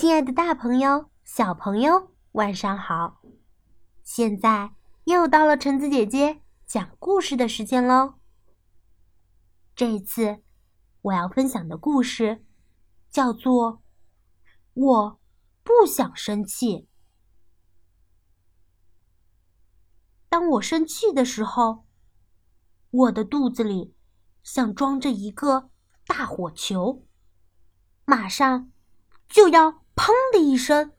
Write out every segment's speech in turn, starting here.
亲爱的，大朋友、小朋友，晚上好！现在又到了橙子姐姐讲故事的时间喽。这次我要分享的故事叫做《我不想生气》。当我生气的时候，我的肚子里像装着一个大火球，马上就要“砰”的一声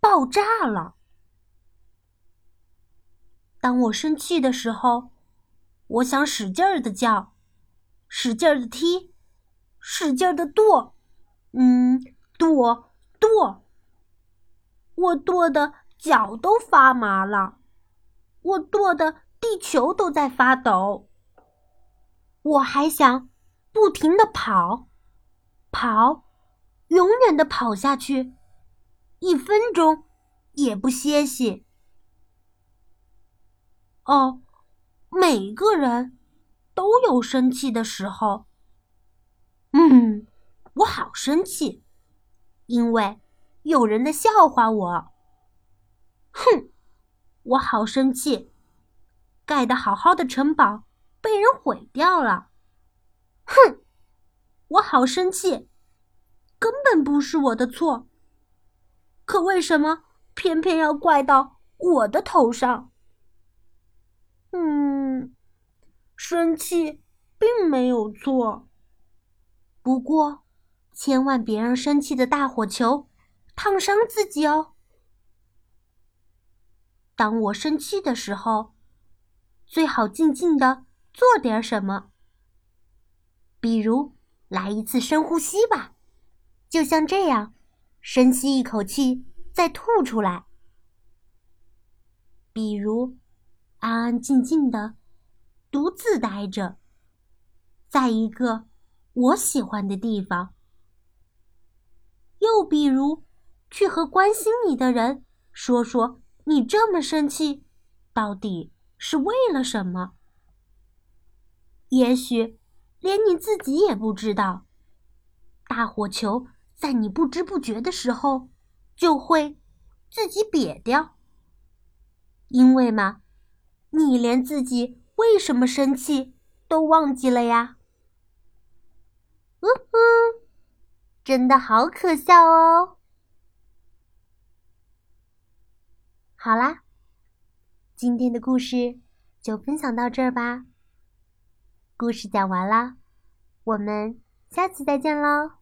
爆炸了。当我生气的时候，我想使劲儿的叫，使劲儿的踢，使劲儿的跺，嗯，跺跺。我跺的脚都发麻了，我跺的地球都在发抖。我还想不停的跑，跑，永远的跑下去，一分钟也不歇息。哦，每个人都有生气的时候。嗯，我好生气，因为有人在笑话我。哼，我好生气，盖的好好的城堡被人毁掉了。哼，我好生气，根本不是我的错。可为什么偏偏要怪到我的头上？嗯，生气并没有错。不过，千万别让生气的大火球烫伤自己哦。当我生气的时候，最好静静的做点什么，比如来一次深呼吸吧，就像这样，深吸一口气，再吐出来。比如。安安静静的，独自待着，在一个我喜欢的地方。又比如，去和关心你的人说说，你这么生气，到底是为了什么？也许连你自己也不知道，大火球在你不知不觉的时候就会自己瘪掉，因为嘛。你连自己为什么生气都忘记了呀？呜呼，真的好可笑哦！好啦，今天的故事就分享到这儿吧。故事讲完了，我们下次再见喽。